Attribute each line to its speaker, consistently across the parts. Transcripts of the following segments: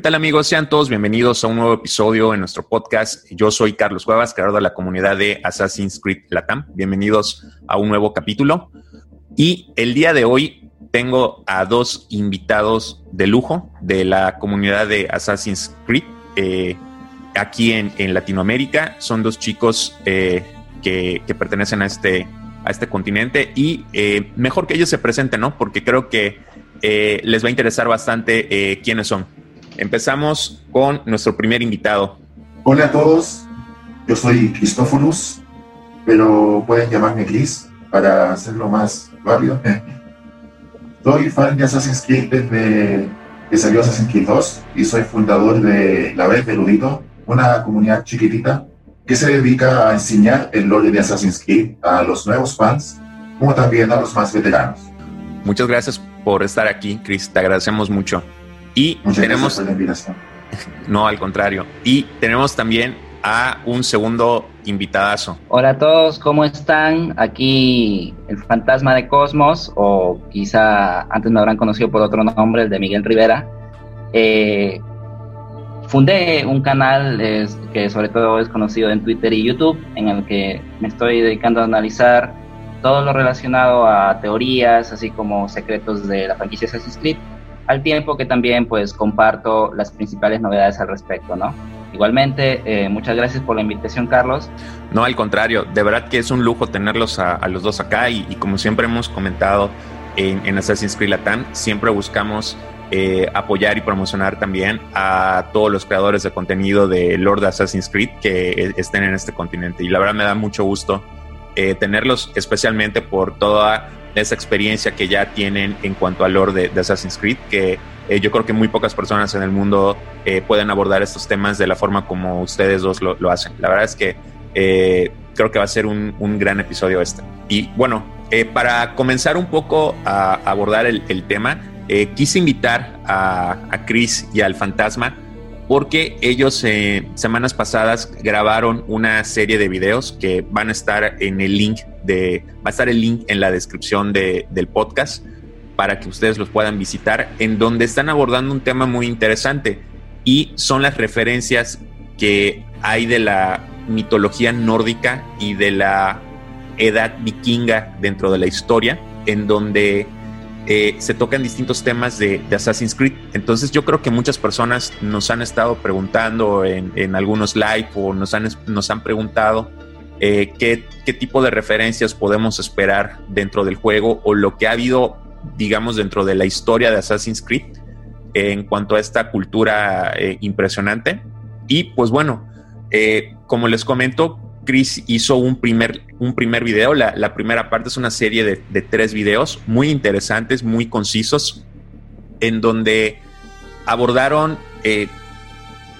Speaker 1: ¿Qué tal amigos? Sean todos bienvenidos a un nuevo episodio en nuestro podcast. Yo soy Carlos Cuevas, creador de la comunidad de Assassin's Creed Latam. Bienvenidos a un nuevo capítulo. Y el día de hoy tengo a dos invitados de lujo de la comunidad de Assassin's Creed eh, aquí en, Latinoamérica. Son dos chicos eh, que, pertenecen a este, a este continente y eh, mejor que ellos se presenten, ¿no? Porque creo que les va a interesar bastante quiénes son. Empezamos con nuestro primer invitado.
Speaker 2: Hola a todos, yo soy Cristófonos, pero pueden llamarme Chris para hacerlo más rápido. soy fan de Assassin's Creed desde que salió Assassin's Creed 2 y soy fundador de La Vez Erudito, una comunidad chiquitita que se dedica a enseñar el lore de Assassin's Creed a los nuevos fans como también a los más veteranos.
Speaker 1: Muchas gracias por estar aquí, Chris. Te agradecemos mucho. Y tenemos. No, al contrario. Y tenemos también a un segundo invitadazo.
Speaker 3: Hola a todos, ¿cómo están? Aquí el fantasma de Cosmos, o quizá antes me habrán conocido por otro nombre, el de Miguel Rivera. Eh, fundé un canal que sobre todo es conocido en Twitter y YouTube, en el que me estoy dedicando a analizar todo lo relacionado a teorías, así como secretos de la franquicia Assassin's Creed al tiempo que también pues comparto las principales novedades al respecto, ¿no? Igualmente, eh, muchas gracias por la invitación, Carlos.
Speaker 1: No, al contrario, de verdad que es un lujo tenerlos a, los dos acá y, como siempre hemos comentado en, Assassin's Creed Latam, siempre buscamos eh, apoyar y promocionar también a todos los creadores de contenido de Lord Assassin's Creed que eh, estén en este continente. Y la verdad me da mucho gusto tenerlos, especialmente por toda esa experiencia que ya tienen en cuanto al lore de, Assassin's Creed, que eh, yo creo que muy pocas personas en el mundo eh, pueden abordar estos temas de la forma como ustedes dos lo, hacen. La verdad es que eh, creo que va a ser un, gran episodio este. Y bueno, para comenzar un poco a, abordar el, tema, quise invitar a, a Chris y al fantasma porque ellos eh, semanas pasadas grabaron una serie de videos que van a estar en el link de, va a estar el link en la descripción del podcast para que ustedes los puedan visitar, en donde están abordando un tema muy interesante y son las referencias que hay de la mitología nórdica y de la edad vikinga dentro de la historia, en donde eh, se tocan distintos temas de, Assassin's Creed. Entonces yo creo que muchas personas nos han estado preguntando en, algunos live o nos han, nos han preguntado eh, qué, tipo de referencias podemos esperar dentro del juego o lo que ha habido, digamos, dentro de la historia de Assassin's Creed en cuanto a esta cultura eh, impresionante. Y pues bueno, como les comento, Chris hizo un primer, un primer video. La, primera parte es una serie de, tres videos muy interesantes, muy concisos, en donde abordaron eh,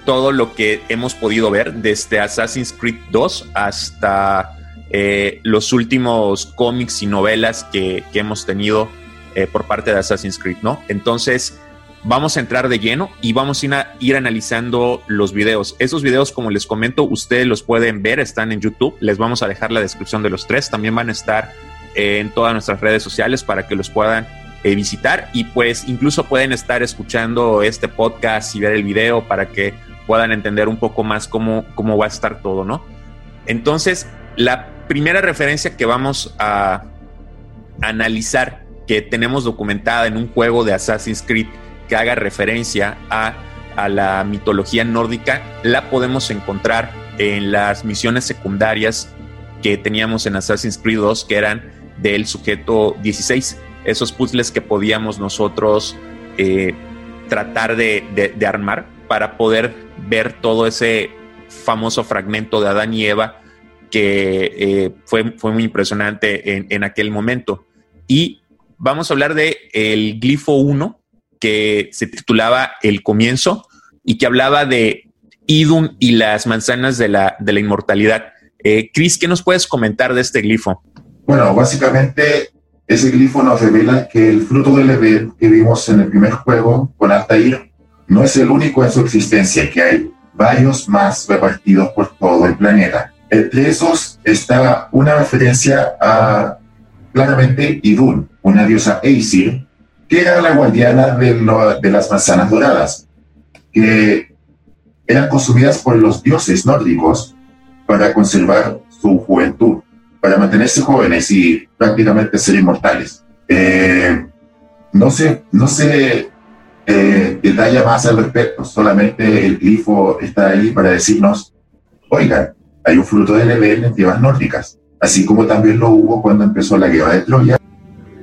Speaker 1: todo lo que hemos podido ver desde Assassin's Creed 2 hasta eh, los últimos cómics y novelas que, hemos tenido eh, por parte de Assassin's Creed, ¿no? Entonces, vamos a entrar de lleno y vamos a ir, analizando los videos. Esos videos, como les comento, ustedes los pueden ver, están en YouTube. Les vamos a dejar la descripción de los tres. También van a estar en todas nuestras redes sociales para que los puedan eh, visitar y pues incluso pueden estar escuchando este podcast y ver el video para que puedan entender un poco más cómo, cómo va a estar todo, ¿no? Entonces, la primera referencia que vamos a analizar que tenemos documentada en un juego de Assassin's Creed que haga referencia a, la mitología nórdica, la podemos encontrar en las misiones secundarias que teníamos en Assassin's Creed 2, que eran del sujeto 16, esos puzzles que podíamos nosotros eh, tratar de, armar para poder ver todo ese famoso fragmento de Adán y Eva que eh, fue, fue muy impresionante en, en, aquel momento. Y vamos a hablar de el glifo 1, que se titulaba El comienzo y que hablaba de Idun y las manzanas de la, de la inmortalidad. Eh, Chris, ¿qué nos puedes comentar de este glifo?
Speaker 2: Bueno, básicamente ese glifo nos revela que el fruto del Edén que vimos en el primer juego con Altair no es el único en su existencia, que hay varios más repartidos por todo el planeta. Entre esos está una referencia a claramente Idun, una diosa Aesir, que era la guardiana de, las manzanas doradas. que eran consumidas por los dioses nórdicos para conservar su juventud, para mantenerse jóvenes y prácticamente ser inmortales. Eh, no se, no se eh, detalla más al respecto, solamente el glifo está ahí para decirnos, oigan, hay un fruto del Edén en tierras nórdicas, así como también lo hubo cuando empezó la guerra de Troya,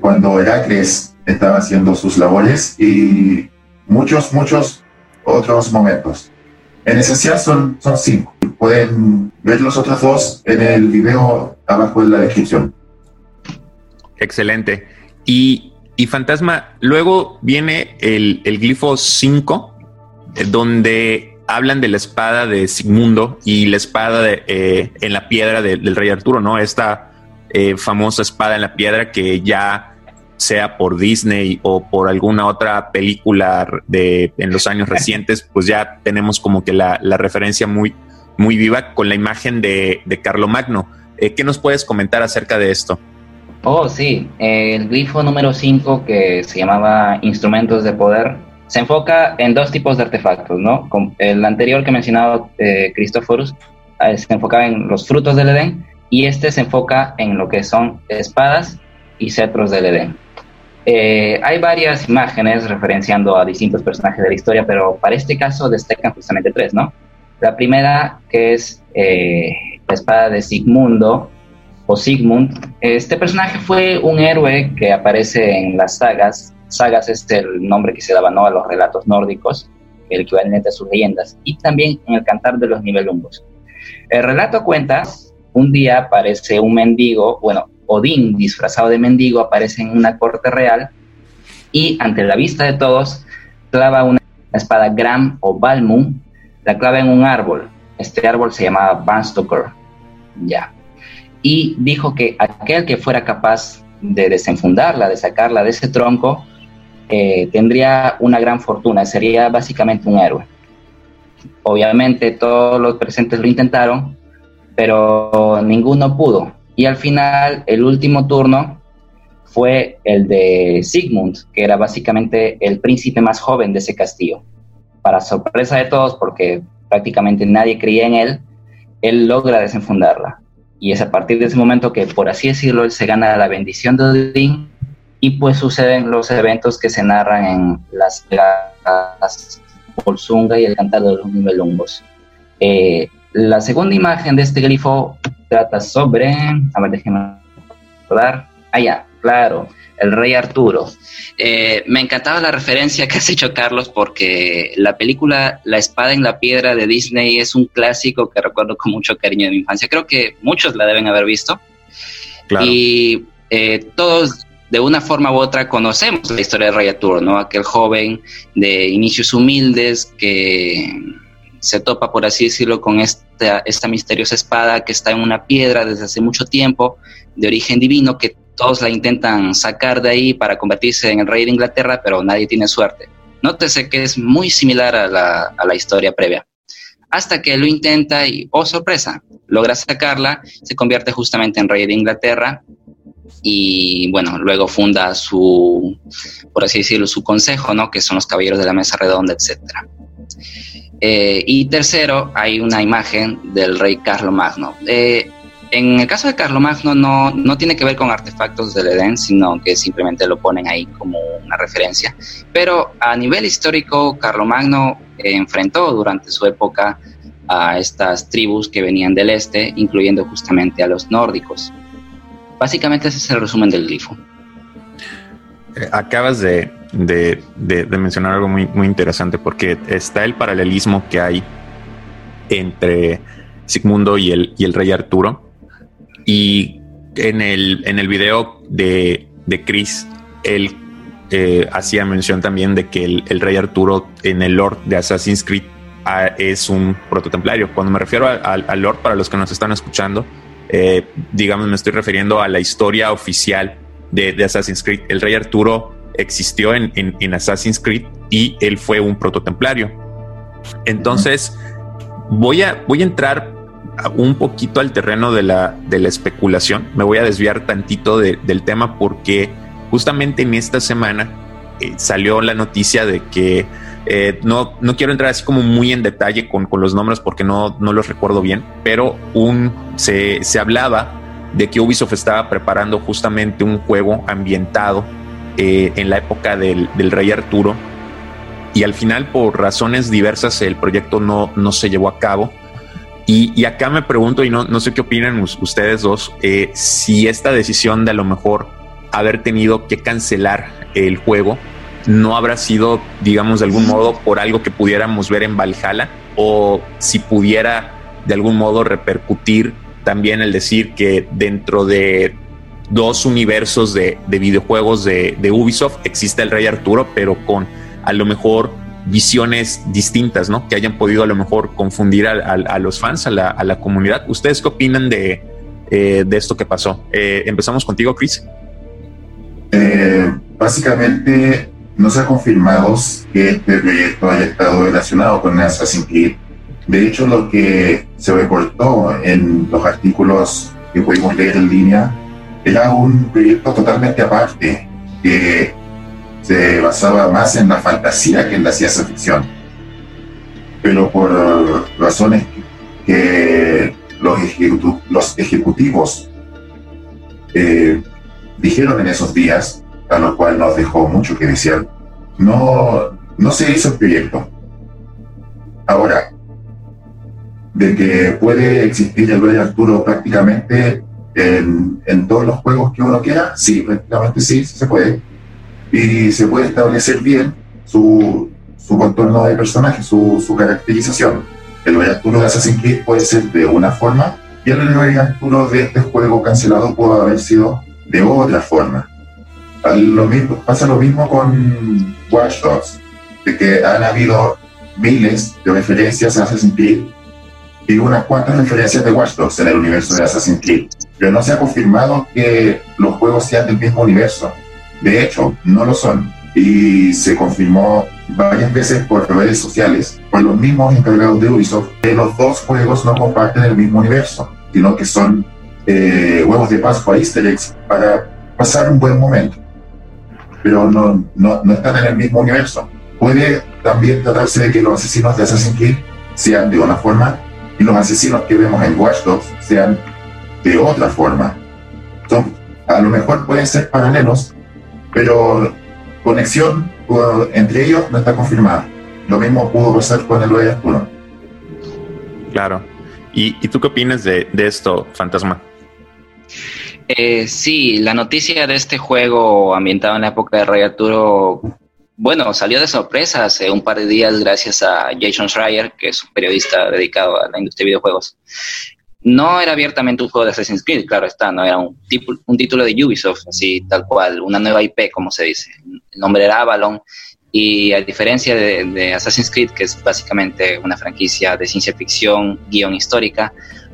Speaker 2: cuando Heracles estaba haciendo sus labores y muchos, muchos otros momentos. En esencial son, son cinco. Pueden ver los otros dos en el video abajo en la descripción.
Speaker 1: Excelente. Y, Fantasma, luego viene el, glifo 5, eh, donde hablan de la espada de Sigmundo y la espada de, eh, en la piedra del rey Arturo, ¿no? Esta eh, famosa espada en la piedra que ya sea por Disney o por alguna otra película de en los años recientes, pues ya tenemos como que la, referencia muy, muy viva con la imagen de, de Carlomagno. Eh, ¿Qué nos puedes comentar acerca de esto?
Speaker 3: Oh, sí, el grifo número 5 que se llamaba Instrumentos de Poder se enfoca en dos tipos de artefactos, ¿no? el anterior que mencionaba eh, Cristóforos eh, se enfocaba en los frutos del Edén y este se enfoca en lo que son espadas y cetros del Edén. Eh, hay varias imágenes referenciando a distintos personajes de la historia, pero para este caso destacan justamente tres, ¿no? La primera, que es eh, la espada de Sigmundo o Sigmund. Este personaje fue un héroe que aparece en las sagas. Sagas es el nombre que se daba ¿no? a los relatos nórdicos, el equivalente a sus leyendas, y también en el Cantar de los Nivelumbos. El relato cuenta, un día aparece un mendigo, bueno, Odín, disfrazado de mendigo, aparece en una corte real y ante la vista de todos clava una espada Gram o Balmung, la clava en un árbol. Este árbol se llamaba Banstoker. Ya. Y dijo que aquel que fuera capaz de desenfundarla, de sacarla de ese tronco, eh, tendría una gran fortuna, sería básicamente un héroe. Obviamente todos los presentes lo intentaron, pero ninguno pudo. Y al final, el último turno fue el de Sigmund, que era básicamente el príncipe más joven de ese castillo. Para sorpresa de todos, porque prácticamente nadie creía en él, él logra desenfundarla. Y es a partir de ese momento que, por así decirlo, él se gana la bendición de Odín y pues suceden los eventos que se narran en las las Bolsunga y el Cantar de los Nibelungos. Eh, la segunda imagen de este grifo trata sobre, a ver, déjenme recordar, ah, ya, claro, el rey Arturo. Eh, me encantaba la referencia que has hecho, Carlos, porque la película La espada en la piedra de Disney es un clásico que recuerdo con mucho cariño de mi infancia. Creo que muchos la deben haber visto. Y eh, todos, de una forma u otra, conocemos la historia del rey Arturo, ¿no? Aquel joven de inicios humildes que se topa, por así decirlo, con esta, misteriosa espada que está en una piedra desde hace mucho tiempo, de origen divino, que todos la intentan sacar de ahí para convertirse en el rey de Inglaterra, pero nadie tiene suerte. Nótese que es muy similar a la, a la historia previa. Hasta que lo intenta y, oh sorpresa, logra sacarla, se convierte justamente en rey de Inglaterra y bueno, luego funda su, por así decirlo, su consejo, ¿no? Que son los caballeros de la mesa redonda, etcétera. Eh, y tercero, hay una imagen del rey Carlomagno. Eh, en el caso de Carlomagno no, no tiene que ver con artefactos del Edén, sino que simplemente lo ponen ahí como una referencia. Pero a nivel histórico, Carlomagno enfrentó durante su época a estas tribus que venían del este, incluyendo justamente a los nórdicos. Básicamente ese es el resumen del glifo.
Speaker 1: Eh, acabas de, de, mencionar algo muy, muy interesante porque está el paralelismo que hay entre Sigmundo y el, y el rey Arturo. Y en el, en el video de, de Chris, él eh, hacía mención también de que el, rey Arturo en el Lord de Assassin's Creed ah, es un prototemplario. Cuando me refiero al Lord, para los que nos están escuchando, eh, digamos, me estoy refiriendo a la historia oficial de, de Assassin's Creed. El rey Arturo existió en, en, Assassin's Creed y él fue un prototemplario. Entonces, voy, a, voy a entrar un poquito al terreno de la, de la especulación. Me voy a desviar tantito del tema porque justamente en esta semana eh, salió la noticia de que eh, no, no quiero entrar así como muy en detalle con, con los nombres porque no, no los recuerdo bien, pero un, se, se hablaba de que Ubisoft estaba preparando justamente un juego ambientado eh, en la época del, del, Rey Arturo. Y al final por razones diversas el proyecto no, no se llevó a cabo. Y, y acá me pregunto, y no, no sé qué opinan ustedes dos, eh, si esta decisión de a lo mejor haber tenido que cancelar el juego no habrá sido, digamos, de algún modo por algo que pudiéramos ver en Valhalla o si pudiera de algún modo repercutir también el decir que dentro de dos universos de, de videojuegos de, de, Ubisoft existe el Rey Arturo, pero con a lo mejor visiones distintas, ¿no? Que hayan podido a lo mejor confundir a, a, los fans, a la, a la, comunidad. ¿Ustedes qué opinan de, eh, de esto que pasó? Eh, empezamos contigo, Chris.
Speaker 2: Eh, básicamente no se ha confirmado que este proyecto haya estado relacionado con Assassin's Creed. De hecho, lo que se reportó en los artículos que pudimos leer en línea era un proyecto totalmente aparte, que se basaba más en la fantasía que en la ciencia ficción. Pero por razones que los, ejecutiv los ejecutivos eh, dijeron en esos días, a lo cual nos dejó mucho que decir, no, no se hizo el proyecto. Ahora, de que puede existir el Rey Arturo prácticamente en, en, todos los juegos que uno quiera, sí, prácticamente sí, se puede. Y se puede establecer bien su, su contorno de personaje, su, su caracterización. El Rey Arturo de Assassin's Creed puede ser de una forma y el Rey Arturo de este juego cancelado puede haber sido de otra forma. Lo mismo, pasa lo mismo con Watch Dogs, de que han habido miles de referencias a Assassin's Creed y unas cuantas referencias de Watch Dogs en el universo de Assassin's Creed, pero no se ha confirmado que los juegos sean del mismo universo. De hecho, no lo son. Y se confirmó varias veces por redes sociales, por los mismos encargados de Ubisoft, que los dos juegos no comparten el mismo universo, sino que son eh, huevos de Pascua, easter eggs, para pasar un buen momento. Pero no, no, no están en el mismo universo. Puede también tratarse de que los asesinos de Assassin's Creed sean de una forma y los asesinos que vemos en Watch Dogs sean de otra forma. Son, a lo mejor pueden ser paralelos, pero conexión entre ellos no está confirmada. Lo mismo pudo pasar con el Rey Arturo.
Speaker 1: Claro. ¿Y, ¿Y, tú qué opinas de, de esto, Fantasma?
Speaker 3: Eh, sí, la noticia de este juego ambientado en la época de Rey Arturo, bueno, salió de sorpresa hace un par de días gracias a Jason Schreier, que es un periodista dedicado a la industria de videojuegos. No era abiertamente un juego de Assassin's Creed, claro está, no era un, un título de Ubisoft, así tal cual, una nueva IP, como se dice. El nombre era Avalon, y a diferencia de, de Assassin's Creed, que es básicamente una franquicia de ciencia ficción, guion histórica,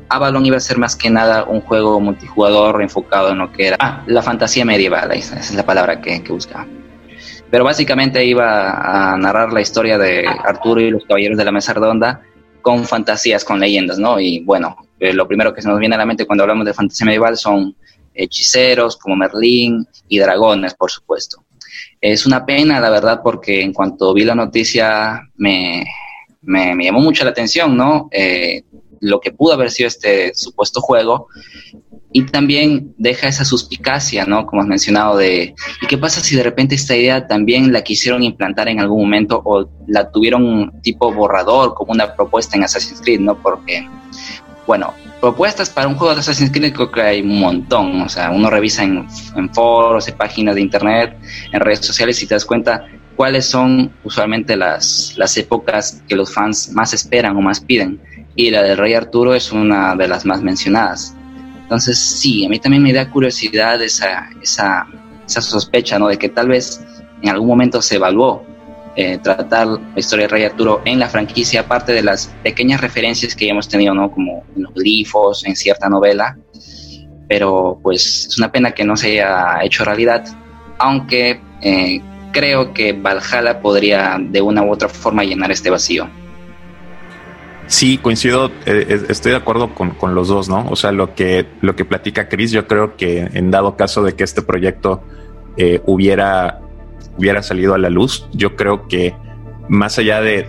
Speaker 3: Avalon iba a ser más que nada un juego multijugador enfocado en lo que era ah, la fantasía medieval, esa es la palabra que, que, buscaba. Pero básicamente iba a narrar la historia de Arturo y los caballeros de la mesa redonda con fantasías, con leyendas, ¿no? Y bueno, eh, lo primero que se nos viene a la mente cuando hablamos de fantasía medieval son hechiceros como Merlín y dragones, por supuesto. Es una pena, la verdad, porque en cuanto vi la noticia me, me, me llamó mucho la atención, ¿no? Eh, lo que pudo haber sido este supuesto juego y también deja esa suspicacia, ¿no? Como has mencionado, de ¿y qué pasa si de repente esta idea también la quisieron implantar en algún momento o la tuvieron tipo borrador como una propuesta en Assassin's Creed, ¿no? Porque, bueno, propuestas para un juego de Assassin's Creed creo que hay un montón, o sea, uno revisa en, foros, en páginas de internet, en redes sociales y te das cuenta cuáles son usualmente las, las épocas que los fans más esperan o más piden y la del Rey Arturo es una de las más mencionadas. Entonces, sí, a mí también me da curiosidad esa, esa, esa sospecha, ¿no? De que tal vez en algún momento se evaluó eh, tratar la historia del Rey Arturo en la franquicia, aparte de las pequeñas referencias que ya hemos tenido, ¿no? Como en los glifos, en cierta novela. Pero, pues, es una pena que no se haya hecho realidad, aunque eh, creo que Valhalla podría de una u otra forma llenar este vacío.
Speaker 1: Sí, coincido, eh, estoy de acuerdo con, con, los dos, ¿no? O sea, lo que, lo que platica Chris, yo creo que en dado caso de que este proyecto eh, hubiera hubiera salido a la luz. Yo creo que más allá de,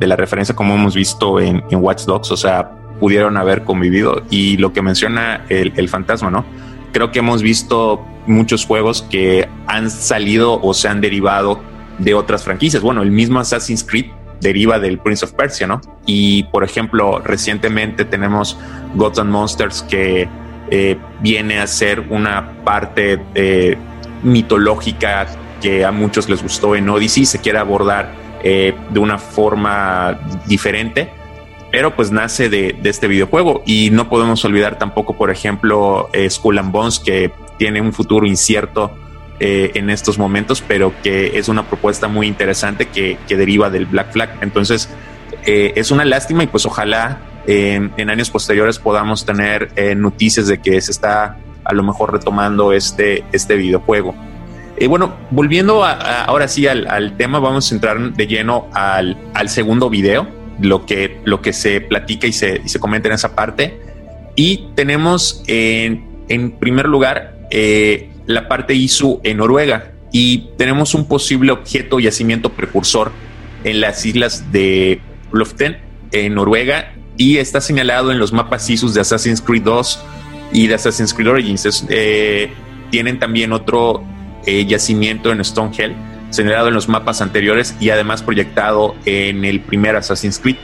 Speaker 1: la referencia como hemos visto en, Watch Dogs, o sea, pudieron haber convivido y lo que menciona el, el fantasma, ¿no? Creo que hemos visto muchos juegos que han salido o se han derivado de otras franquicias. Bueno, el mismo Assassin's Creed deriva del Prince of Persia, ¿no? Y por ejemplo, recientemente tenemos Gods and Monsters que eh, viene a ser una parte eh, mitológica que a muchos les gustó en Odyssey, se quiere abordar eh, de una forma diferente, pero pues nace de, este videojuego y no podemos olvidar tampoco, por ejemplo, Skull and Bones que tiene un futuro incierto en estos momentos, pero que es una propuesta muy interesante que, que deriva del Black Flag. Entonces, es una lástima y pues ojalá en años posteriores podamos tener eh, noticias de que se está a lo mejor retomando este, este videojuego. Y bueno, volviendo ahora sí al, tema, vamos a entrar de lleno al, segundo video, lo que, lo que se platica y se, y se comenta en esa parte. Y tenemos en, en primer lugar eh, la parte ISU en Noruega y tenemos un posible objeto yacimiento precursor en las islas de Loften en Noruega y está señalado en los mapas ISUS de Assassin's Creed 2 y de Assassin's Creed Origins. Eh, tienen también otro eh, yacimiento en Stonehenge, señalado en los mapas anteriores y además proyectado en el primer Assassin's Creed.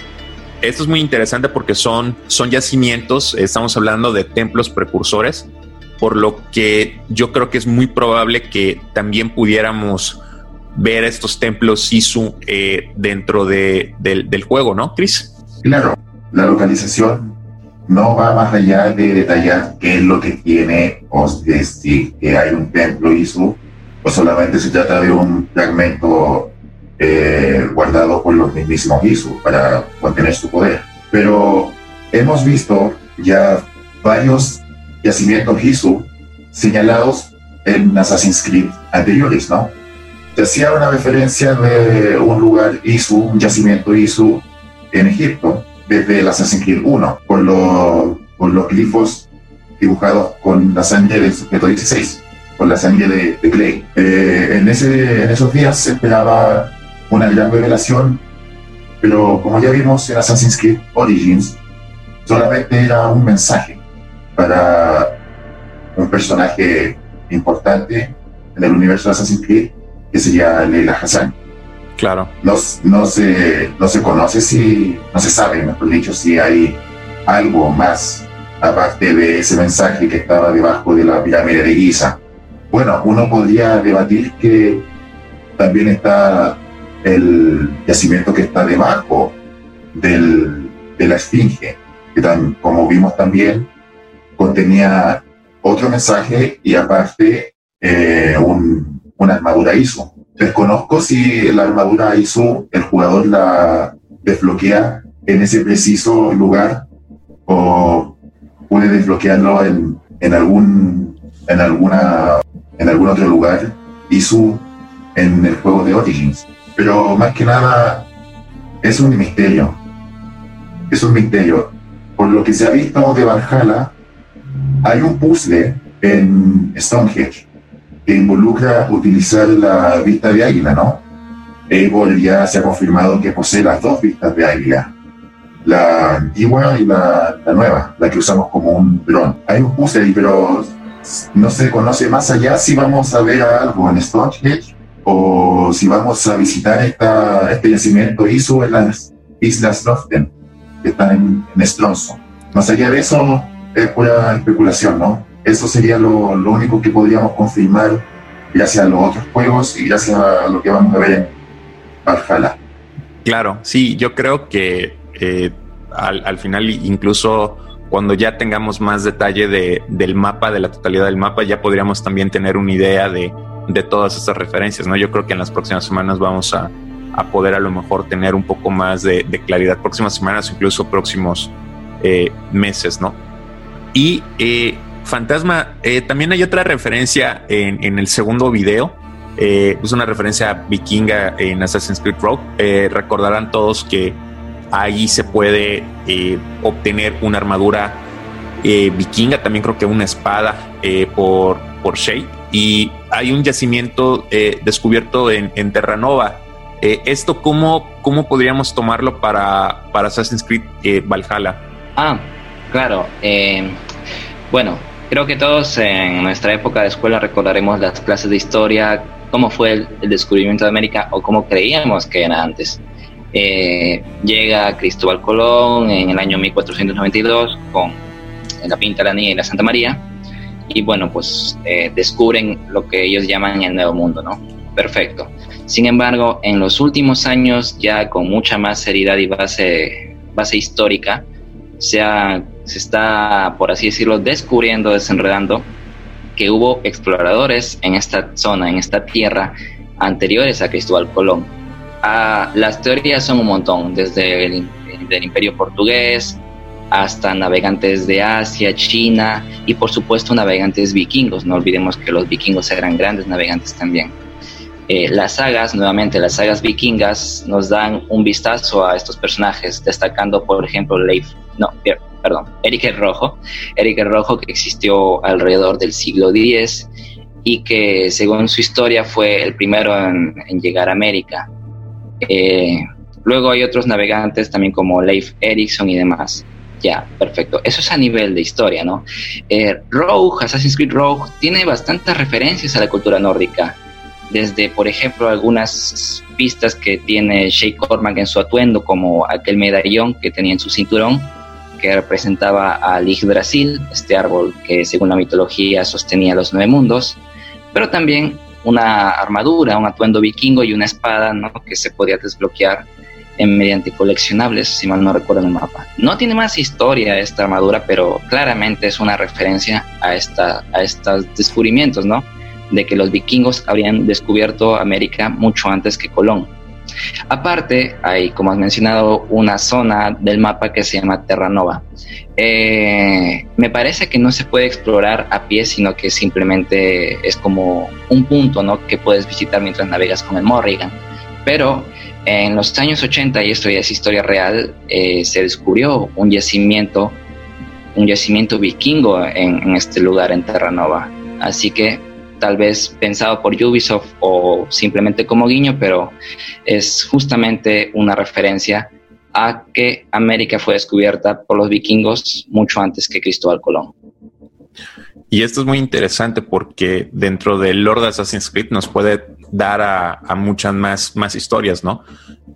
Speaker 1: Esto es muy interesante porque son, son yacimientos, estamos hablando de templos precursores, por lo que yo creo que es muy probable que también pudiéramos ver estos templos ISU eh, dentro de, del, del juego, ¿no, Chris?
Speaker 2: Claro, la localización no va más allá de detallar qué es lo que tiene o decir que hay un templo ISU o solamente se trata de un fragmento eh, guardado por los mismísimos ISU para contener su poder. Pero hemos visto ya varios yacimientos ISU señalados en Assassin's Creed anteriores, ¿no? Se hacía una referencia de un lugar ISU, un yacimiento ISU en Egipto, desde el Assassin's Creed 1, por, los glifos dibujados con la sangre del sujeto 16, con la sangre de, Clay. Eh, en, ese, en esos días se esperaba una gran revelación, pero como ya vimos en Assassin's Creed Origins, solamente era un mensaje para un personaje importante en el universo de Assassin's Creed, que sería Leila Hassan.
Speaker 1: Claro.
Speaker 2: No, no, se, no se conoce si, no se sabe, mejor dicho, si hay algo más aparte de ese mensaje que estaba debajo de la pirámide de Giza. Bueno, uno podría debatir que también está el yacimiento que está debajo del, de la esfinge, que como vimos también contenía otro mensaje y aparte eh, un, una armadura ISO. Desconozco si la armadura ISO el jugador la desbloquea en ese preciso lugar o puede desbloquearlo en, en algún en alguna en algún otro lugar ISO en el juego de Origins. Pero más que nada es un misterio. Es un misterio. Por lo que se ha visto de Valhalla, hay un puzzle en Stonehenge que involucra utilizar la vista de águila, ¿no? Eivor ya se ha confirmado que posee las dos vistas de águila, la antigua y la, nueva, la que usamos como un dron. Hay un puzzle pero no se conoce más allá si vamos a ver algo en Stonehenge o si vamos a visitar esta, este yacimiento ISO en las Islas Loften, que están en, en Stronson. Más allá de eso, es pura especulación, ¿no? Eso sería lo, lo, único que podríamos confirmar gracias a los otros juegos y gracias a lo que vamos a ver en Valhalla.
Speaker 1: Claro, sí, yo creo que eh, al, al, final incluso cuando ya tengamos más detalle de, del mapa, de la totalidad del mapa, ya podríamos también tener una idea de, de todas estas referencias, ¿no? Yo creo que en las próximas semanas vamos a, a poder a lo mejor tener un poco más de, de claridad, próximas semanas, incluso próximos eh, meses, ¿no? Y eh, Fantasma, eh, también hay otra referencia en, el segundo video. Eh, es una referencia vikinga en Assassin's Creed Rogue. Eh, recordarán todos que ahí se puede obtener una armadura vikinga, también creo que una espada por, por y hay un yacimiento eh, descubierto en, Terranova. Eh, ¿Esto cómo, cómo podríamos tomarlo para, para Assassin's Creed Valhalla?
Speaker 3: Ah, claro. bueno, creo que todos en nuestra época de escuela recordaremos las clases de historia, cómo fue el, descubrimiento de América o cómo creíamos que era antes. llega Cristóbal Colón en el año 1492 con la Pinta, la Niña y la Santa María y bueno, pues eh, descubren lo que ellos llaman el nuevo mundo, ¿no? Perfecto. Sin embargo, en los últimos años, ya con mucha más seriedad y base, base histórica, se, se está, por así decirlo, descubriendo, desenredando que hubo exploradores en esta zona, en esta tierra, anteriores a Cristóbal Colón. Ah, las teorías son un montón, desde el, Imperio Portugués, hasta navegantes de Asia, China y por supuesto navegantes vikingos. No olvidemos que los vikingos eran grandes navegantes también. Eh, las sagas, nuevamente las sagas vikingas, nos dan un vistazo a estos personajes, destacando por ejemplo Leif, no, perdón, Eric el Rojo, Eric el Rojo que existió alrededor del siglo X y que según su historia fue el primero en, llegar a América. Eh, luego hay otros navegantes también como Leif Erikson y demás. Ya, perfecto. Eso es a nivel de historia, ¿no? Eh, Rogue, Assassin's Creed Rogue, tiene bastantes referencias a la cultura nórdica. Desde, por ejemplo, algunas pistas que tiene Shay Cormac en su atuendo, como aquel medallón que tenía en su cinturón, que representaba al Brasil, este árbol que según la mitología sostenía los nueve mundos, pero también una armadura, un atuendo vikingo y una espada ¿no? que se podía desbloquear mediante coleccionables, si mal no recuerdo el mapa. No tiene más historia esta armadura, pero claramente es una referencia a, esta, a estos descubrimientos, ¿no? De que los vikingos habrían descubierto América mucho antes que Colón. Aparte, hay, como has mencionado, una zona del mapa que se llama Terranova. Eh, me parece que no se puede explorar a pie, sino que simplemente es como un punto ¿no? que puedes visitar mientras navegas con el Morrigan. Pero en los años 80, y esto ya es historia real, eh, se descubrió un yacimiento, un yacimiento vikingo en, este lugar, en Terranova. Así que tal vez pensado por Ubisoft o simplemente como guiño, pero es justamente una referencia a que América fue descubierta por los vikingos mucho antes que Cristóbal Colón.
Speaker 1: Y esto es muy interesante porque dentro del Lord Assassin's Creed nos puede dar a, muchas más, más historias, ¿no?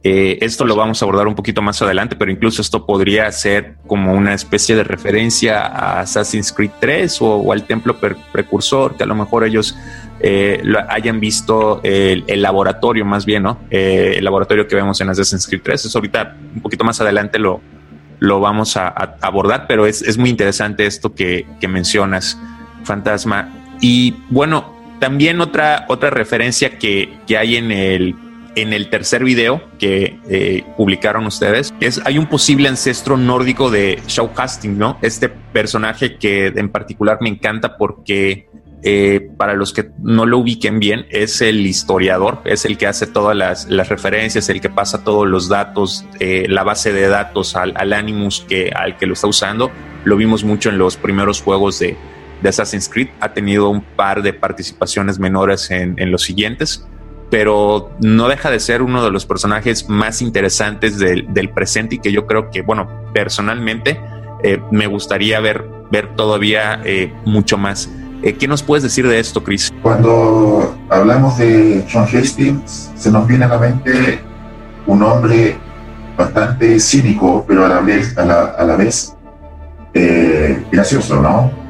Speaker 1: Eh, esto lo vamos a abordar un poquito más adelante, pero incluso esto podría ser como una especie de referencia a Assassin's Creed 3 o, al templo precursor, que a lo mejor ellos eh, hayan visto el, laboratorio más bien, ¿no? Eh, el laboratorio que vemos en Assassin's Creed 3. Eso ahorita un poquito más adelante lo, lo vamos a, abordar, pero es, es, muy interesante esto que, que mencionas fantasma. Y bueno, también otra, otra referencia que, que hay en el, en el tercer video que eh, publicaron ustedes es hay un posible ancestro nórdico de Shaw Hastings, ¿no? Este personaje que en particular me encanta porque eh, para los que no lo ubiquen bien, es el historiador, es el que hace todas las, las referencias, el que pasa todos los datos, eh, la base de datos al, al Animus que, al que lo está usando. Lo vimos mucho en los primeros juegos de, de Assassin's Creed. Ha tenido un par de participaciones menores en, los siguientes, pero no deja de ser uno de los personajes más interesantes del, presente y que yo creo que, bueno, personalmente eh, me gustaría ver, ver todavía eh, mucho más. Eh, ¿Qué nos puedes decir de esto, Chris?
Speaker 2: Cuando hablamos de John Hastings, se nos viene a la mente un hombre bastante cínico, pero a la vez, a la, a la vez gracioso, ¿no?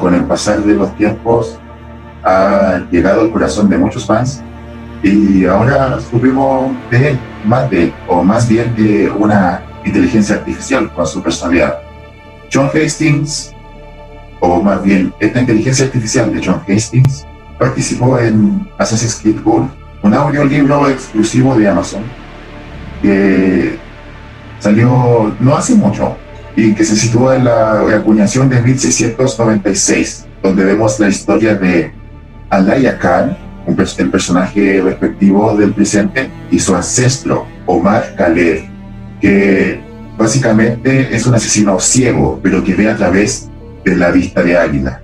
Speaker 2: Con el pasar de los tiempos ha llegado al corazón de muchos fans y ahora supimos de él, más de o más bien de una inteligencia artificial con su personalidad. John Hastings, o más bien esta inteligencia artificial de John Hastings, participó en Assassin's Creed Gold, un audiolibro exclusivo de Amazon que salió no hace mucho, y que se sitúa en la acuñación de 1696, donde vemos la historia de Alaya Khan, el personaje respectivo del presente, y su ancestro, Omar Khaled, que básicamente es un asesino ciego, pero que ve a través de la vista de águila.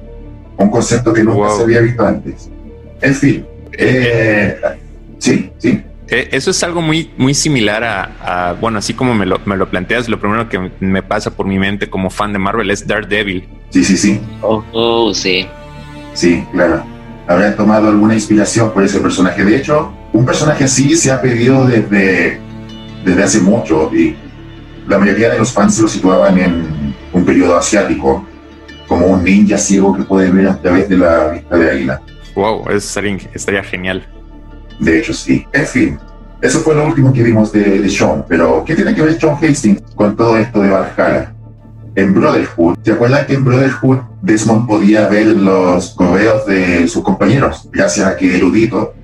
Speaker 2: un concepto que nunca se había visto antes. En fin, eh, sí, sí.
Speaker 1: Eh, eso es algo muy, muy similar a, bueno, así como me lo, me lo planteas, lo primero que me pasa por mi mente como fan de Marvel es Daredevil.
Speaker 2: Sí, sí, sí.
Speaker 3: Oh, oh sí.
Speaker 2: Sí, claro. Habrán tomado alguna inspiración por ese personaje. De hecho, un personaje así se ha pedido desde, desde hace mucho y la mayoría de los fans lo situaban en un periodo asiático, como un ninja ciego que puede ver a través de la vista de águila.
Speaker 1: Wow, eso estaría genial.
Speaker 2: De hecho, sí. En fin, eso fue lo último que vimos de, de Sean. Pero, ¿qué tiene que ver Sean Hastings con todo esto de Valhalla? En Brotherhood, ¿se acuerdan que en Brotherhood Desmond podía ver los correos de sus compañeros? Gracias a que Erudito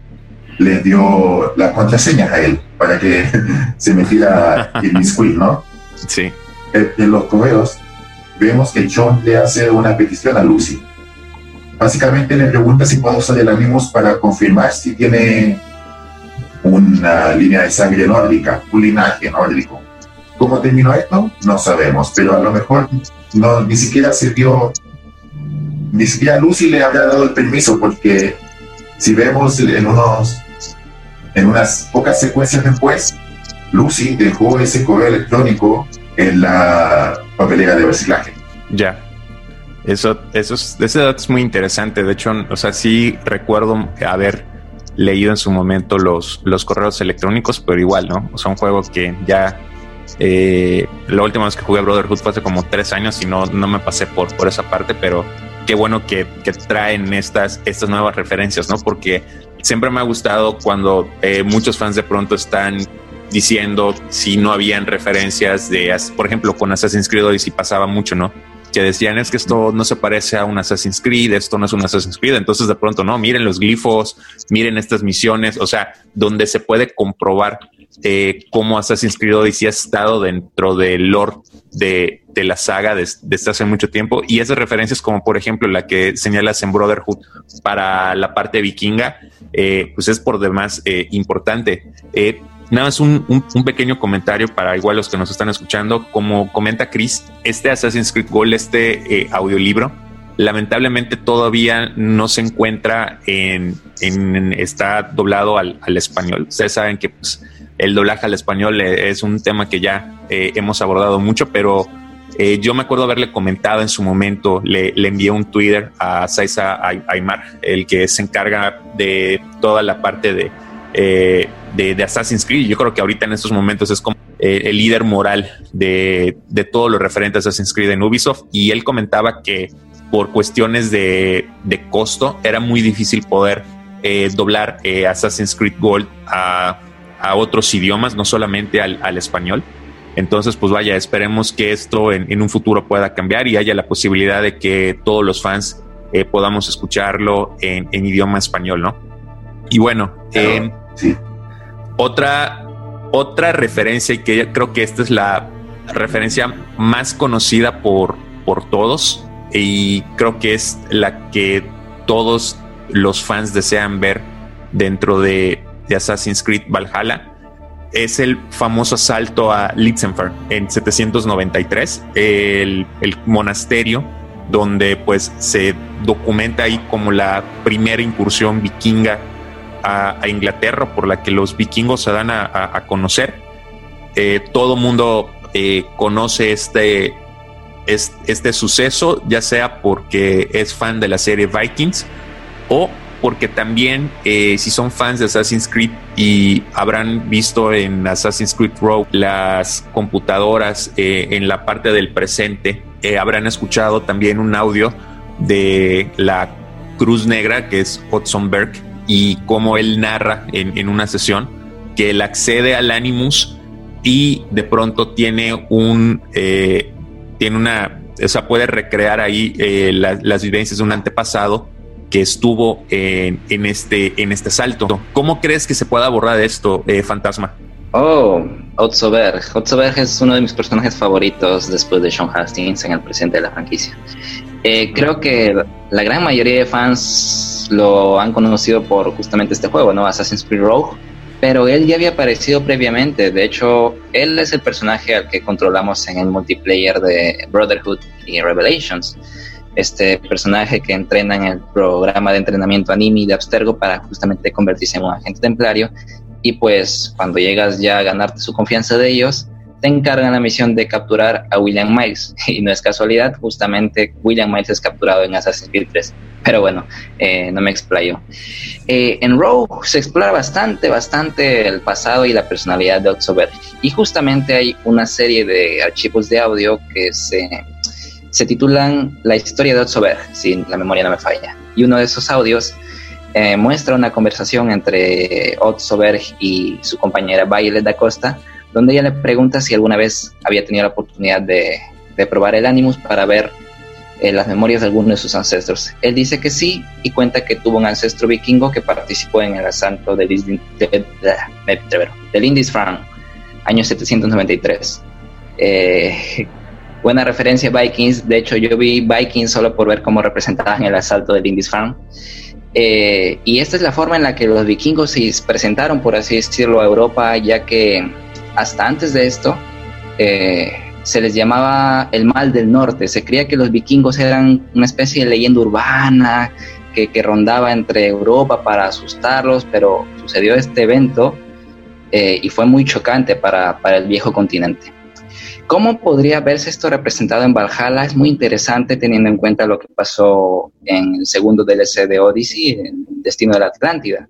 Speaker 2: le dio las contraseñas a él para que se metiera en Miss Queen, ¿no?
Speaker 1: Sí.
Speaker 2: En, los correos vemos que John le hace una petición a Lucy Básicamente le pregunta si puede usar el Animus para confirmar si tiene una línea de sangre nórdica, un linaje nórdico. ¿Cómo terminó esto? No sabemos, pero a lo mejor no, ni siquiera se dio, ni siquiera Lucy le habría dado el permiso, porque si vemos en unos, en unas pocas secuencias después, Lucy dejó ese correo electrónico en la papelera de reciclaje.
Speaker 1: Ya. Eso, eso es, ese dato es muy interesante. De hecho, o sea, sí recuerdo haber leído en su momento los, los correos electrónicos, pero igual, ¿no? O sea, un juego que ya eh, la última vez que jugué Brotherhood fue hace como tres años y no, no me pasé por, por esa parte, pero qué bueno que, que traen estas, estas nuevas referencias, ¿no? Porque siempre me ha gustado cuando eh, muchos fans de pronto están diciendo si no habían referencias de, por ejemplo, con Assassin's Creed Odyssey pasaba mucho, ¿no? Que decían es que esto no se parece a un Assassin's Creed, esto no es un Assassin's Creed. Entonces de pronto, no, miren los glifos, miren estas misiones, o sea, donde se puede comprobar eh, cómo Assassin's Creed Odyssey ha estado dentro del lore de, de la saga desde hace mucho tiempo. Y esas referencias como por ejemplo la que señalas en Brotherhood para la parte vikinga, eh, pues es por demás eh, importante. Nada más un, un, pequeño comentario para igual los que nos están escuchando. Como comenta Chris, este Assassin's Creed Gold, este eh, audiolibro, lamentablemente todavía no se encuentra en, en está doblado al, al, español. Ustedes saben que pues, el doblaje al español eh, es un tema que ya eh, hemos abordado mucho, pero eh, yo me acuerdo haberle comentado en su momento, le, le envié un Twitter a Saisa Aymar, el que se encarga de toda la parte de eh, de, Assassin's Creed. Yo creo que ahorita en estos momentos es como eh, el líder moral de, de todo lo referente a Assassin's Creed en Ubisoft. Y él comentaba que por cuestiones de, costo era muy difícil poder eh, doblar Assassin's Creed Gold a, otros idiomas, no solamente al, español. Entonces, pues vaya, esperemos que esto en, un futuro pueda cambiar y haya la posibilidad de que todos los fans podamos escucharlo en, idioma español, ¿no? Y bueno,
Speaker 2: Sí.
Speaker 1: Otra, otra referencia, y que creo que esta es la referencia más conocida por, por todos, y creo que es la que todos los fans desean ver dentro de, Assassin's Creed Valhalla, es el famoso asalto a Litzenfer en 793, el, el, monasterio donde pues se documenta ahí como la primera incursión vikinga a, Inglaterra, por la que los vikingos se dan a, conocer. Eh, todo mundo eh, conoce este, este, suceso, ya sea porque es fan de la serie Vikings o porque también eh, si son fans de Assassin's Creed y habrán visto en Assassin's Creed Rogue las computadoras en la parte del presente, habrán escuchado también un audio de la Cruz Negra, que es Hudson Berg, y cómo él narra en, una sesión que él accede al Animus y de pronto tiene un eh, tiene una o sea puede recrear ahí eh, las vivencias de un antepasado que estuvo en, este en este salto ¿cómo crees que se pueda borrar esto eh, fantasma?
Speaker 3: Oh, Otso Berg. Otso Berg es uno de mis personajes favoritos después de Sean Hastings en el presente de la franquicia. Creo que la gran mayoría de fans lo han conocido por justamente este juego, ¿no? Assassin's Creed Rogue. Pero él ya había aparecido previamente. De hecho, él es el personaje al que controlamos en el multiplayer de Brotherhood y Revelations. este personaje que entrena en el programa de entrenamiento anime de Abstergo para justamente convertirse en un agente templario. Y pues cuando llegas ya a ganarte su confianza de ellos, te encargan la misión de capturar a William Miles. Y no es casualidad, justamente William Miles es capturado en Assassin's Creed 3. Pero bueno, eh, no me explayo. Eh, en Rogue se explora bastante, bastante el pasado y la personalidad de Otso Y justamente hay una serie de archivos de audio que se se titulan La historia de Otsoberg, si la memoria no me falla. Y uno de esos audios eh, muestra una conversación entre Otsoberg y su compañera Violet da Costa, donde ella le pregunta si alguna vez había tenido la oportunidad de, probar el Animus para ver eh, las memorias de alguno de sus ancestros. Él dice que sí y cuenta que tuvo un ancestro vikingo que participó en el asalto del, de, de, Lindisfarne, año 793. Eh, buena referencia Vikings. De hecho, yo vi Vikings solo por ver cómo representaban el asalto de Lindisfarne. Eh, y esta es la forma en la que los vikingos se presentaron, por así decirlo, a Europa, ya que hasta antes de esto eh, se les llamaba el mal del norte. Se creía que los vikingos eran una especie de leyenda urbana que, rondaba entre Europa para asustarlos, pero sucedió este evento eh, y fue muy chocante para el viejo continente. ¿Cómo podría verse esto representado en Valhalla? Es muy interesante teniendo en cuenta lo que pasó en el segundo DLC de Odyssey, el destino de la Atlántida.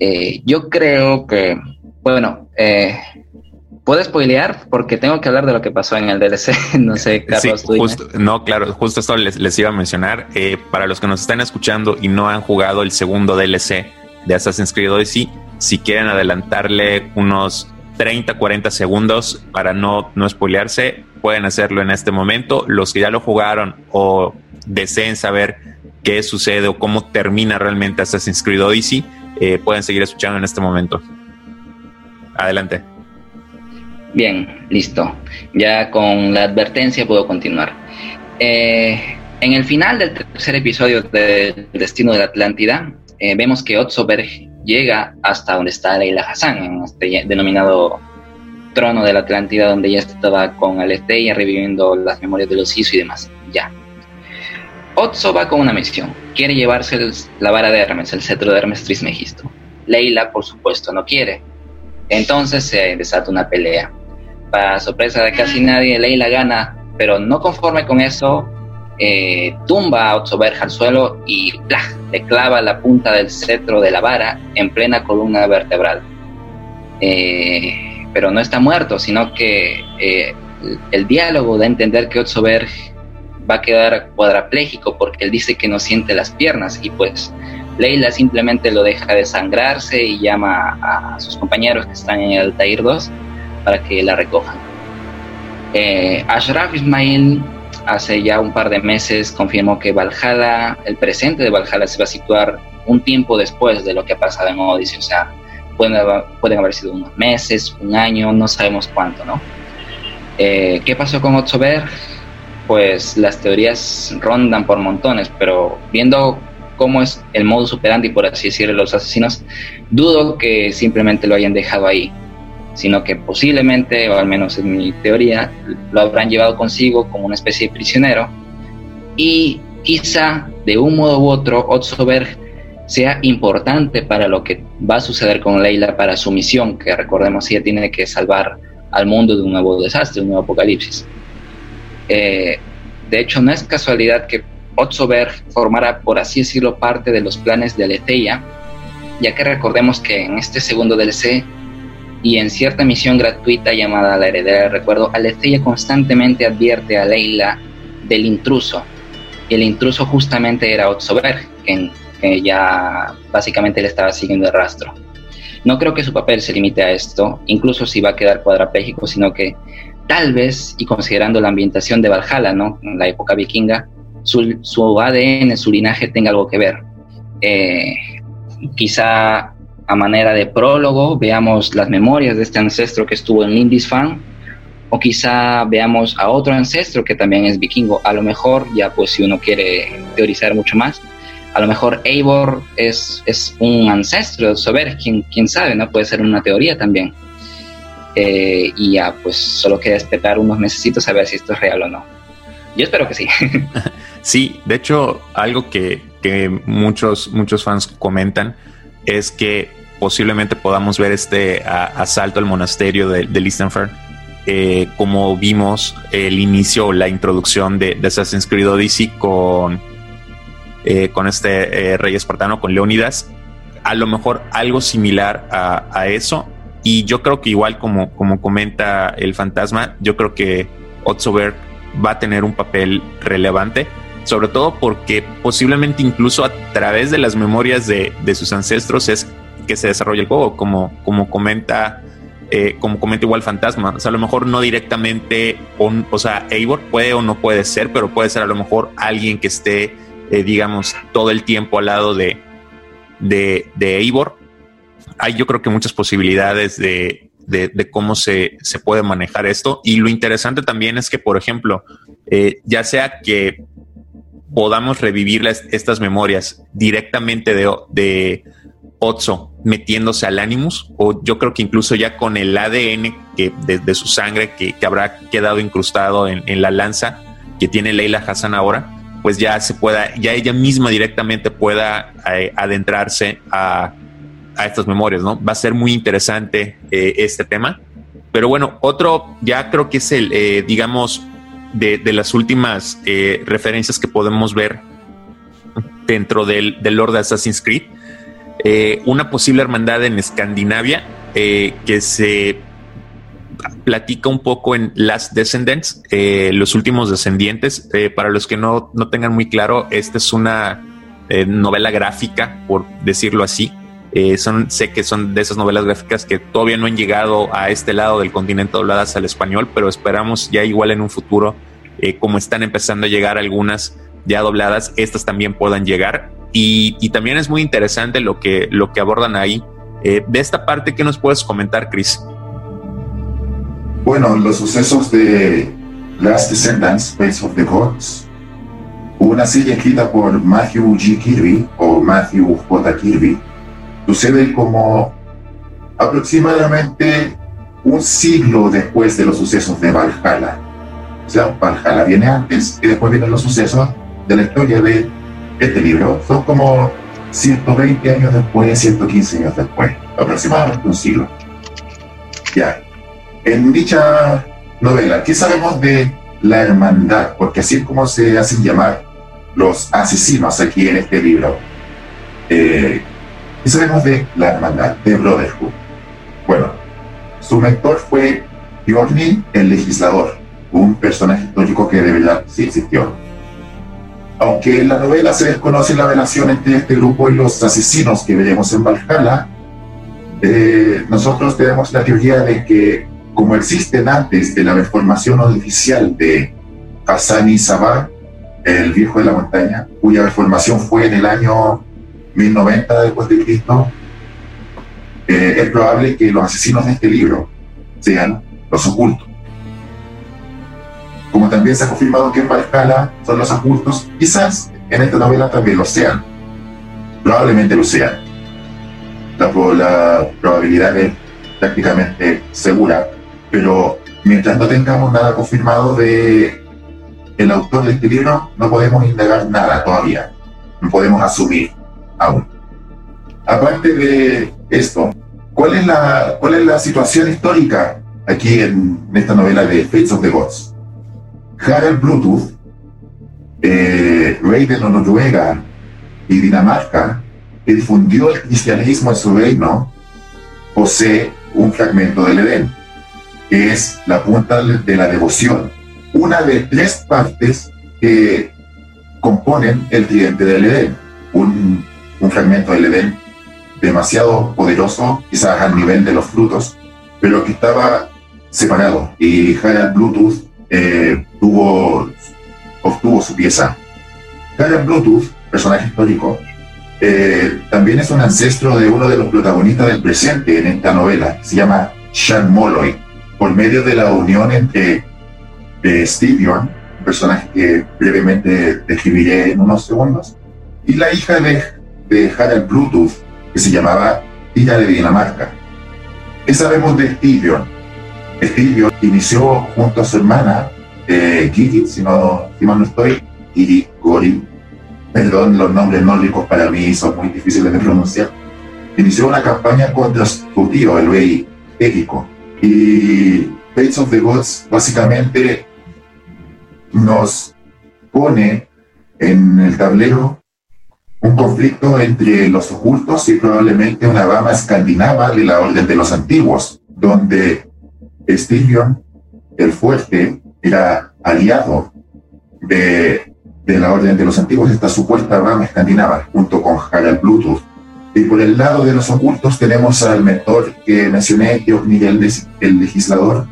Speaker 3: Eh, yo creo que, bueno, eh, ¿puedo spoilear? Porque tengo que hablar de lo que pasó en el DLC. no sé, Carlos.
Speaker 1: no, claro, justo esto les, iba a mencionar. Eh, para los que nos están escuchando y no han jugado el segundo DLC de Assassin's Creed Odyssey, si quieren adelantarle unos 30, 40 segundos para no, no spoilearse, pueden hacerlo en este momento. Los que ya lo jugaron o deseen saber qué sucede o cómo termina realmente Assassin's Creed Odyssey, eh, pueden seguir escuchando en este momento. Adelante.
Speaker 3: Bien, listo. Ya con la advertencia puedo continuar. Eh, en el final del tercer episodio del Destino de la Atlántida, eh, vemos que Otsoberg llega hasta donde está Leila Hassan, en este denominado trono de la Atlántida, donde ella estaba con Aletheia reviviendo las memorias de los Isu y demás. Ya. Otso va con una misión. Quiere llevarse la vara de Hermes, el cetro de Hermes Trismegisto. Leila, por supuesto, no quiere. Entonces se desata una pelea. Para sorpresa de casi nadie, Leila gana, pero no conforme con eso, eh, tumba a Otsoberg al suelo y le clava la punta del cetro de la vara en plena columna vertebral. Eh, pero no está muerto, sino que eh, el, diálogo da a entender que Otsoberg va a quedar cuadraplégico porque él dice que no siente las piernas y pues Leila simplemente lo deja desangrarse y llama a, sus compañeros que están en el Altair 2 para que la recojan. Ashraf Ismail hace ya un par de meses confirmó que Valhalla, el presente de Valhalla se va a situar un tiempo después de lo que ha pasado en Odyssey, o sea, pueden, pueden haber sido unos meses, un año, no sabemos cuánto, ¿no? Eh, ¿Qué pasó con Otsoberg? Pues las teorías rondan por montones, pero viendo cómo es el modo superandi, por así decirlo, los asesinos, dudo que simplemente lo hayan dejado ahí sino que posiblemente, o al menos en mi teoría, lo habrán llevado consigo como una especie de prisionero y quizá de un modo u otro Otsoberg sea importante para lo que va a suceder con Leila para su misión, que recordemos ella tiene que salvar al mundo de un nuevo desastre, un nuevo apocalipsis. Eh, de hecho, no es casualidad que Otsoberg formara, por así decirlo, parte de los planes de Aletheia, ya que recordemos que en este segundo DLC y en cierta misión gratuita llamada La Heredera del Recuerdo, Aletheia constantemente advierte a Leila del intruso. Y el intruso justamente era Otsoberg, que, que ya básicamente le estaba siguiendo el rastro. No creo que su papel se limite a esto, incluso si va a quedar cuadraplégico, sino que tal vez, y considerando la ambientación de Valhalla, ¿no? En la época vikinga, su, ADN, su linaje tenga algo que ver. Eh, quizá a manera de prólogo veamos las memorias de este ancestro que estuvo en Lindisfarne o quizá veamos a otro ancestro que también es vikingo. A lo mejor, ya pues si uno quiere teorizar mucho más, a lo mejor Eivor es, un ancestro de Sober, quién, sabe, ¿no? Puede ser una teoría también. Eh, y ya pues solo queda esperar unos meses a ver si esto es real o no. Yo espero que sí.
Speaker 1: sí, de hecho, algo que, muchos, muchos fans comentan es que posiblemente podamos ver este asalto al monasterio de, de Listenfair eh, como vimos el inicio o la introducción de, Assassin's Creed Odyssey con, eh, con este eh, rey espartano, con Leonidas, a lo mejor algo similar a, eso. Y yo creo que igual como, como comenta el fantasma, yo creo que Otzoberg va a tener un papel relevante, sobre todo porque posiblemente incluso a través de las memorias de, de sus ancestros es que se desarrolla el juego, como, como comenta eh, como comenta igual Fantasma. O sea, a lo mejor no directamente, o sea, Eivor puede o no puede ser, pero puede ser a lo mejor alguien que esté, eh, digamos, todo el tiempo al lado de, de, de Eivor. Hay yo creo que muchas posibilidades de, de, cómo se, se, puede manejar esto. Y lo interesante también es que, por ejemplo, eh, ya sea que podamos revivir estas memorias directamente de, de Otso metiéndose al Animus, o yo creo que incluso ya con el ADN que de, su sangre que, habrá quedado incrustado en, la lanza que tiene Leila Hassan ahora, pues ya se pueda, ya ella misma directamente pueda eh, adentrarse a, estas memorias, ¿no? Va a ser muy interesante eh, este tema. Pero bueno, otro ya creo que es el, eh, digamos, de, las últimas referencias que podemos ver dentro del, del Lord Assassin's Creed eh, una posible hermandad en Escandinavia eh, que se platica un poco en Last Descendants, eh, los últimos descendientes. para los que no, no, tengan muy claro, esta es una novela gráfica, por decirlo así. Son, sé que son de esas novelas gráficas que todavía no han llegado a este lado del continente dobladas al español, pero esperamos ya igual en un futuro, como están empezando a llegar algunas ya dobladas, estas también puedan llegar. Y, también es muy interesante lo que, lo que abordan ahí. Eh, de esta parte, ¿qué nos puedes comentar, Chris?
Speaker 2: Bueno, los sucesos de Last Descendants, Face of the Gods, una serie escrita por Matthew G. Kirby o Matthew J. Kirby, sucede como aproximadamente un siglo después de los sucesos de Valhalla. O sea, Valhalla viene antes y después vienen los sucesos de la historia de este libro son como 120 años después, 115 años después, aproximadamente un siglo. Ya. En dicha novela, ¿qué sabemos de la hermandad? Porque así es como se hacen llamar los asesinos aquí en este libro. Eh, ¿Qué sabemos de la hermandad de Brotherhood? Bueno, su mentor fue Bjorni el legislador, un personaje histórico que de verdad sí existió aunque en la novela se desconoce la relación entre este grupo y los asesinos que veremos en Valhalla, eh, nosotros tenemos la teoría de que, como existen antes de la reformación oficial de Hassan y Sabar, el viejo de la montaña, cuya reformación fue en el año 1090 después de Cristo, eh, es probable que los asesinos de este libro sean los ocultos como también se ha confirmado que en Valhalla son los ocultos, quizás en esta novela también lo sean. Probablemente lo sean. La, probabilidad es prácticamente segura, pero mientras no tengamos nada confirmado de el autor de este libro, no podemos indagar nada todavía. No podemos asumir aún. Aparte de esto, ¿cuál es la, cuál es la situación histórica aquí en, esta novela de Fates of the Gods? Harald Bluetooth, eh, rey de Noruega y Dinamarca, que difundió el cristianismo en su reino, posee un fragmento del Edén, que es la punta de la devoción, una de tres partes que componen el tridente del Edén, un, un fragmento del Edén demasiado poderoso, quizás al nivel de los frutos, pero que estaba separado. Y Harald Bluetooth eh, tuvo, obtuvo su pieza. Karen Bluetooth, personaje histórico, eh, también es un ancestro de uno de los protagonistas del presente en esta novela, se llama Sean Molloy, por medio de la unión entre eh, Steve Yorn, personaje que brevemente describiré en unos segundos, y la hija de, de Harald Bluetooth, que se llamaba Tira de Dinamarca. ¿Qué sabemos de Yorn? Steve inició junto a su hermana eh, si no, si mal no estoy, y Goril. Perdón, los nombres nórdicos para mí son muy difíciles de pronunciar. Inició una campaña contra su tío, el rey Égico. Y Fates of the Gods básicamente nos pone en el tablero un conflicto entre los ocultos y probablemente una rama escandinava de la Orden de los Antiguos, donde Styrion, el fuerte, era aliado de, de, la Orden de los Antiguos, esta supuesta rama escandinava, junto con Harald Bluetooth. Y por el lado de los ocultos tenemos al mentor que mencioné, que Miguel, el legislador,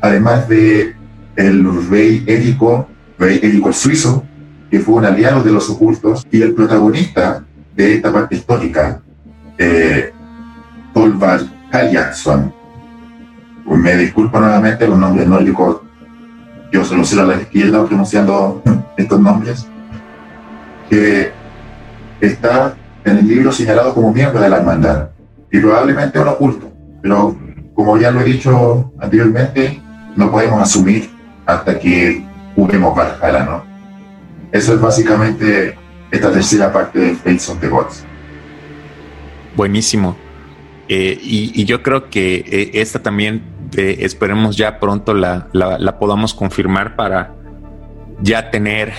Speaker 2: además de el rey Érico, rey Érico el suizo, que fue un aliado de los ocultos, y el protagonista de esta parte histórica, eh, Thorvald Me disculpo nuevamente los nombres nórdicos, yo solo sé a la izquierda pronunciando estos nombres, que está en el libro señalado como miembro de la hermandad, y probablemente un oculto, pero como ya lo he dicho anteriormente, no podemos asumir hasta que juguemos Valhalla, ¿no? Eso es básicamente esta tercera parte de Fates of the Gods.
Speaker 1: Buenísimo. Eh, y, yo creo que eh, esta también eh, esperemos ya pronto la, la, podamos confirmar para ya tener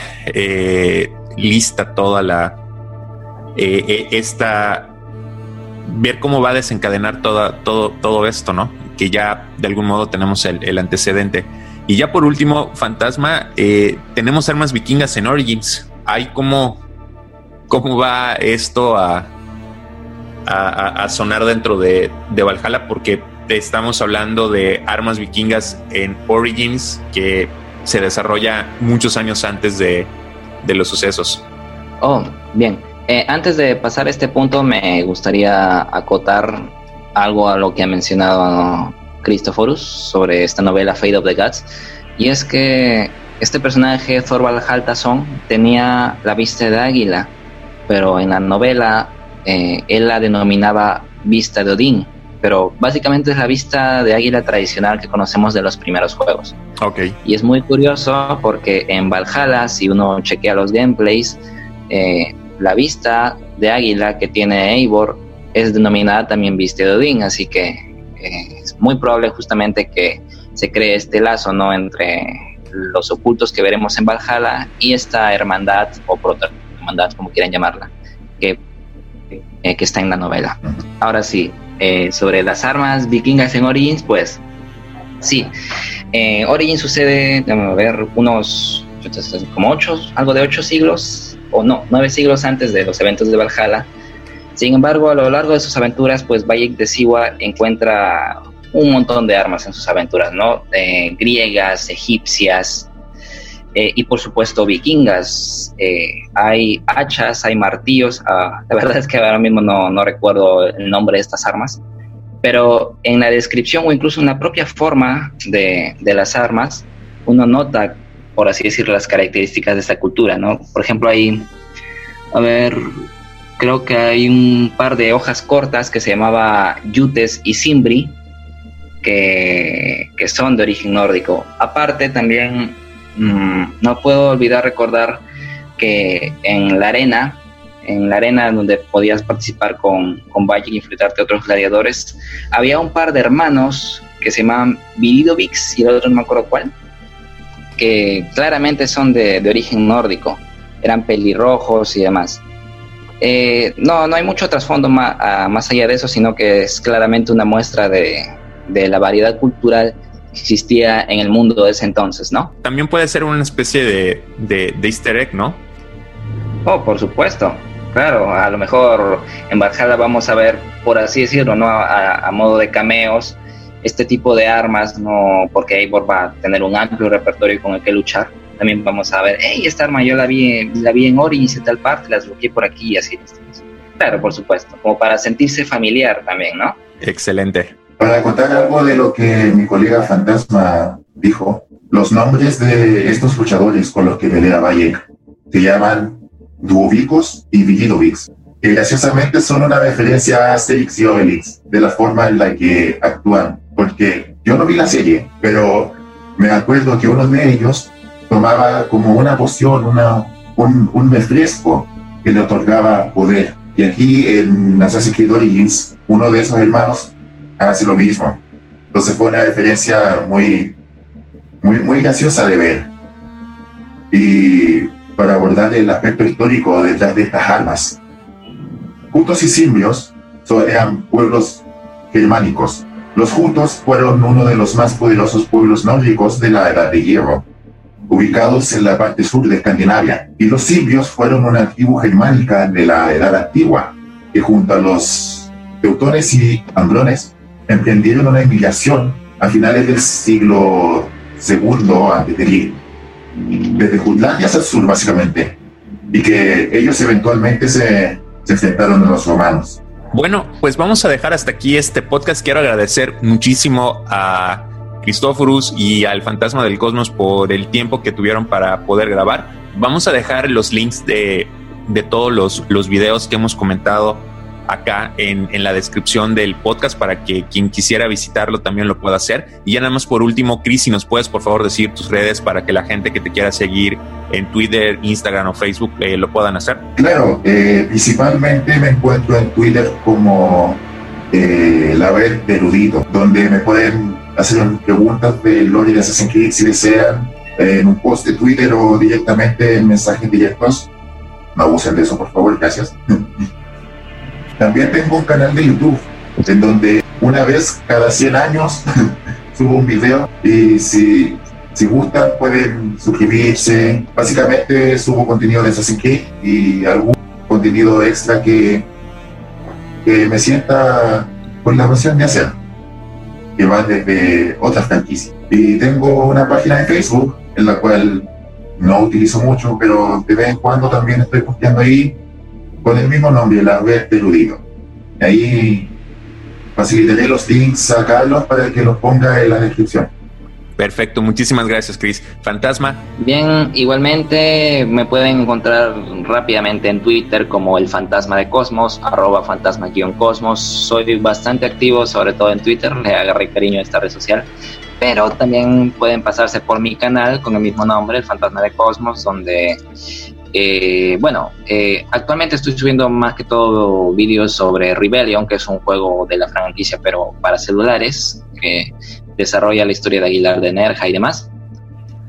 Speaker 1: lista toda la esta ver cómo va a desencadenar toda, todo, todo esto, ¿no? Que ya de algún modo tenemos el, el antecedente. Y ya por último, Fantasma, eh, tenemos armas vikingas en Origins. Hay cómo, cómo va esto a, a, sonar dentro de, de, Valhalla, porque estamos hablando de armas vikingas en Origins que se desarrolla muchos años antes de, de los sucesos.
Speaker 3: Oh, bien. Eh, antes de pasar a este punto, me gustaría acotar algo a lo que ha mencionado Christophorus sobre esta novela Fate of the Gods, y es que este personaje, Thorvald Haltason, tenía la vista de águila, pero en la novela eh, él la denominaba vista de Odín, pero básicamente es la vista de águila tradicional que conocemos de los primeros juegos.
Speaker 1: Okay.
Speaker 3: Y es muy curioso porque en Valhalla, si uno chequea los gameplays, eh, la vista de águila que tiene Eivor es denominada también vista de Odín, así que es muy probable justamente que se cree este lazo ¿no? entre los ocultos que veremos en Valhalla y esta hermandad o proto-hermandad, como quieran llamarla, que, eh, que está en la novela. Ahora sí, eh, sobre las armas vikingas en Origins, pues sí, eh, Origins sucede, a ver, unos como ocho, algo de ocho siglos, o no, nueve siglos antes de los eventos de Valhalla sin embargo, a lo largo de sus aventuras, pues Bayek de Siwa encuentra un montón de armas en sus aventuras, ¿no? Eh, griegas, egipcias eh, y por supuesto vikingas. Eh, hay hachas, hay martillos. Ah, la verdad es que ahora mismo no, no, recuerdo el nombre de estas armas. Pero en la descripción o incluso en la propia forma de, de las armas, uno nota, por así decirlo, las características de esta cultura, ¿no? Por ejemplo, hay, a ver, creo que hay un par de hojas cortas que se llamaba Yutes y Simbri, que, son de origen nórdico. Aparte también mm, no puedo olvidar recordar que en la arena, en la arena donde podías participar con, con y enfrentarte a otros gladiadores, había un par de hermanos que se llamaban Viridovix y el otro no me acuerdo cuál, que claramente son de, de origen nórdico, eran pelirrojos y demás. Eh, no, no hay mucho trasfondo más, más allá de eso, sino que es claramente una muestra de, la variedad cultural que existía en el mundo de ese entonces, ¿no?
Speaker 1: También puede ser una especie de, de, easter egg, ¿no?
Speaker 3: Oh, por supuesto. Claro, a lo mejor en Valhalla vamos a ver, por así decirlo, ¿no? A, modo de cameos, este tipo de armas, ¿no? Porque Eivor va a tener un amplio repertorio con el que luchar también vamos a ver, hey, esta arma yo la vi, la vi en Origins en tal parte, las bloqueé por aquí y así. Claro, por supuesto, como para sentirse familiar también, ¿no?
Speaker 1: Excelente.
Speaker 2: Para contar algo de lo que mi colega Fantasma dijo, los nombres de estos luchadores con los que pelea Bayek se llaman Duovicos y Vigidovix, que graciosamente son una referencia a Asterix y Obelix, de la forma en la que actúan, porque yo no vi la serie, pero me acuerdo que uno de ellos tomaba como una poción, una, un, un refresco que le otorgaba poder. Y aquí en Assassin's Creed Origins, uno de esos hermanos hace lo mismo. Entonces fue una referencia muy, muy, muy graciosa de ver. Y para abordar el aspecto histórico detrás de estas armas. Jutos y simbios eran pueblos germánicos. Los jutos fueron uno de los más poderosos pueblos nórdicos de la Edad de Hierro, ubicados en la parte sur de Escandinavia. Y los simbios fueron una tribu germánica de la Edad Antigua, que junto a los teutones y ambrones emprendieron una inmigración a finales del siglo II a.C desde Jutlandia hacia el sur, básicamente, y que ellos eventualmente se, se enfrentaron a los romanos.
Speaker 1: Bueno, pues vamos a dejar hasta aquí este podcast. Quiero agradecer muchísimo a Cristóforos y al Fantasma del Cosmos por el tiempo que tuvieron para poder grabar. Vamos a dejar los links de, de todos los, los videos que hemos comentado acá en, en, la descripción del podcast para que quien quisiera visitarlo también lo pueda hacer. Y ya nada más por último, Chris, si nos puedes por favor decir tus redes para que la gente que te quiera seguir en Twitter, Instagram o Facebook eh, lo puedan hacer.
Speaker 2: Claro, eh, principalmente me encuentro en Twitter como eh, la red de donde me pueden hacer preguntas de Lori de Assassin's Creed si desean en un post de Twitter o directamente en mensajes directos. No abusen de eso, por favor, gracias. También tengo un canal de YouTube en donde una vez cada 100 años subo un video y si, si gustan pueden suscribirse. Básicamente subo contenido de Assassin's Creed y algún contenido extra que, que me sienta con la pasión de hacer, que va desde otras franquicias. Y tengo una página de Facebook en la cual no utilizo mucho, pero de vez en cuando también estoy posteando ahí con el mismo nombre, la red de Ludito. Ahí facilitaré los links a Carlos para que los ponga en la descripción.
Speaker 1: Perfecto, muchísimas gracias, Chris. Fantasma.
Speaker 3: Bien, igualmente me pueden encontrar rápidamente en Twitter como el fantasma de Cosmos, arroba fantasma-cosmos. Soy bastante activo, sobre todo en Twitter, le agarré cariño a esta red social. Pero también pueden pasarse por mi canal con el mismo nombre, el fantasma de Cosmos, donde eh, bueno, eh, actualmente estoy subiendo más que todo vídeos sobre Rebellion, que es un juego de la franquicia, pero para celulares, desarrolla la historia de Aguilar de Nerja y demás.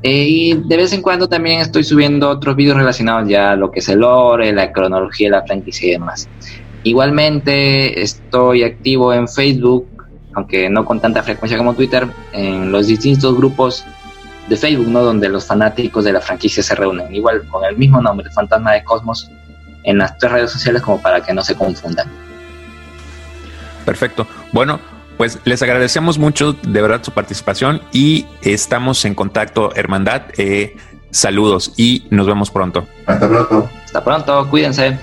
Speaker 3: Eh, y de vez en cuando también estoy subiendo otros vídeos relacionados ya a lo que es el lore, la cronología de la franquicia y demás. Igualmente estoy activo en Facebook, aunque no con tanta frecuencia como Twitter, en los distintos grupos de Facebook, ¿no? Donde los fanáticos de la franquicia se reúnen, igual con el mismo nombre, Fantasma de Cosmos, en las tres redes sociales como para que no se confundan.
Speaker 1: Perfecto. Bueno, pues les agradecemos mucho de verdad su participación y estamos en contacto, Hermandad. Eh, saludos y nos vemos pronto.
Speaker 2: Hasta pronto.
Speaker 3: Hasta pronto, cuídense.